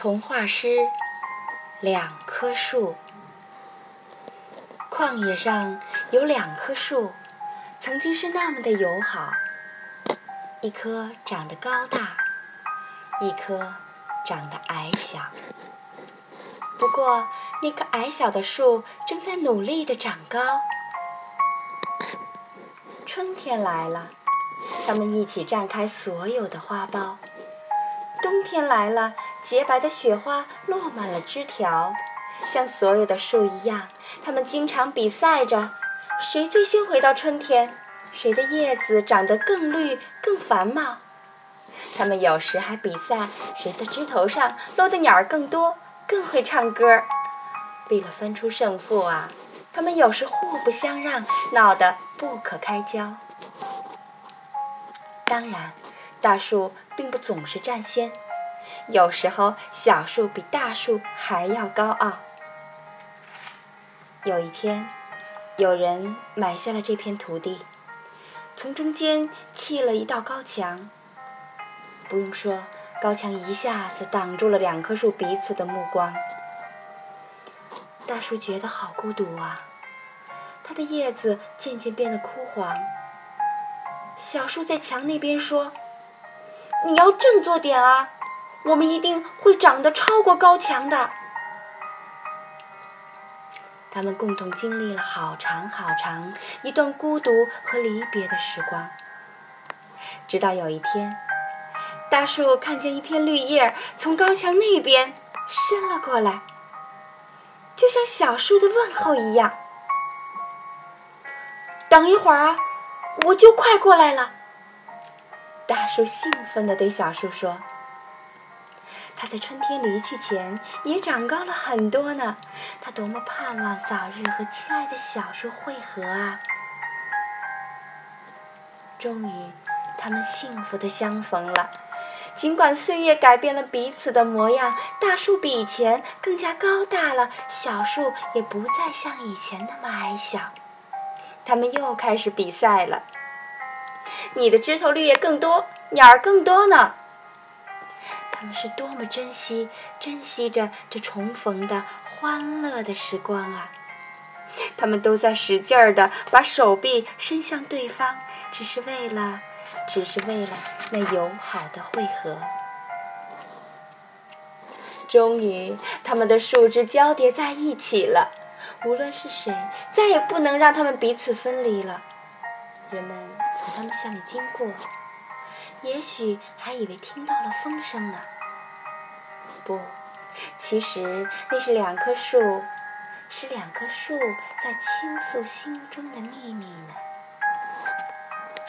童话诗《两棵树》。旷野上有两棵树，曾经是那么的友好。一棵长得高大，一棵长得矮小。不过，那棵矮小的树正在努力地长高。春天来了，它们一起绽开所有的花苞。冬天来了，洁白的雪花落满了枝条，像所有的树一样，它们经常比赛着，谁最先回到春天，谁的叶子长得更绿、更繁茂。它们有时还比赛，谁的枝头上落的鸟儿更多、更会唱歌。为了分出胜负啊，它们有时互不相让，闹得不可开交。当然。大树并不总是占先，有时候小树比大树还要高傲。有一天，有人买下了这片土地，从中间砌了一道高墙。不用说，高墙一下子挡住了两棵树彼此的目光。大树觉得好孤独啊，它的叶子渐渐变得枯黄。小树在墙那边说。你要振作点啊！我们一定会长得超过高墙的。他们共同经历了好长好长一段孤独和离别的时光，直到有一天，大树看见一片绿叶从高墙那边伸了过来，就像小树的问候一样。等一会儿啊，我就快过来了。大树兴奋地对小树说：“它在春天离去前也长高了很多呢。它多么盼望早日和亲爱的小树会合啊！”终于，他们幸福地相逢了。尽管岁月改变了彼此的模样，大树比以前更加高大了，小树也不再像以前那么矮小。他们又开始比赛了。你的枝头绿叶更多，鸟儿更多呢。他们是多么珍惜、珍惜着这重逢的欢乐的时光啊！他们都在使劲儿的把手臂伸向对方，只是为了，只是为了那友好的会合。终于，他们的树枝交叠在一起了。无论是谁，再也不能让他们彼此分离了。人们从他们下面经过，也许还以为听到了风声呢。不，其实那是两棵树，是两棵树在倾诉心中的秘密呢。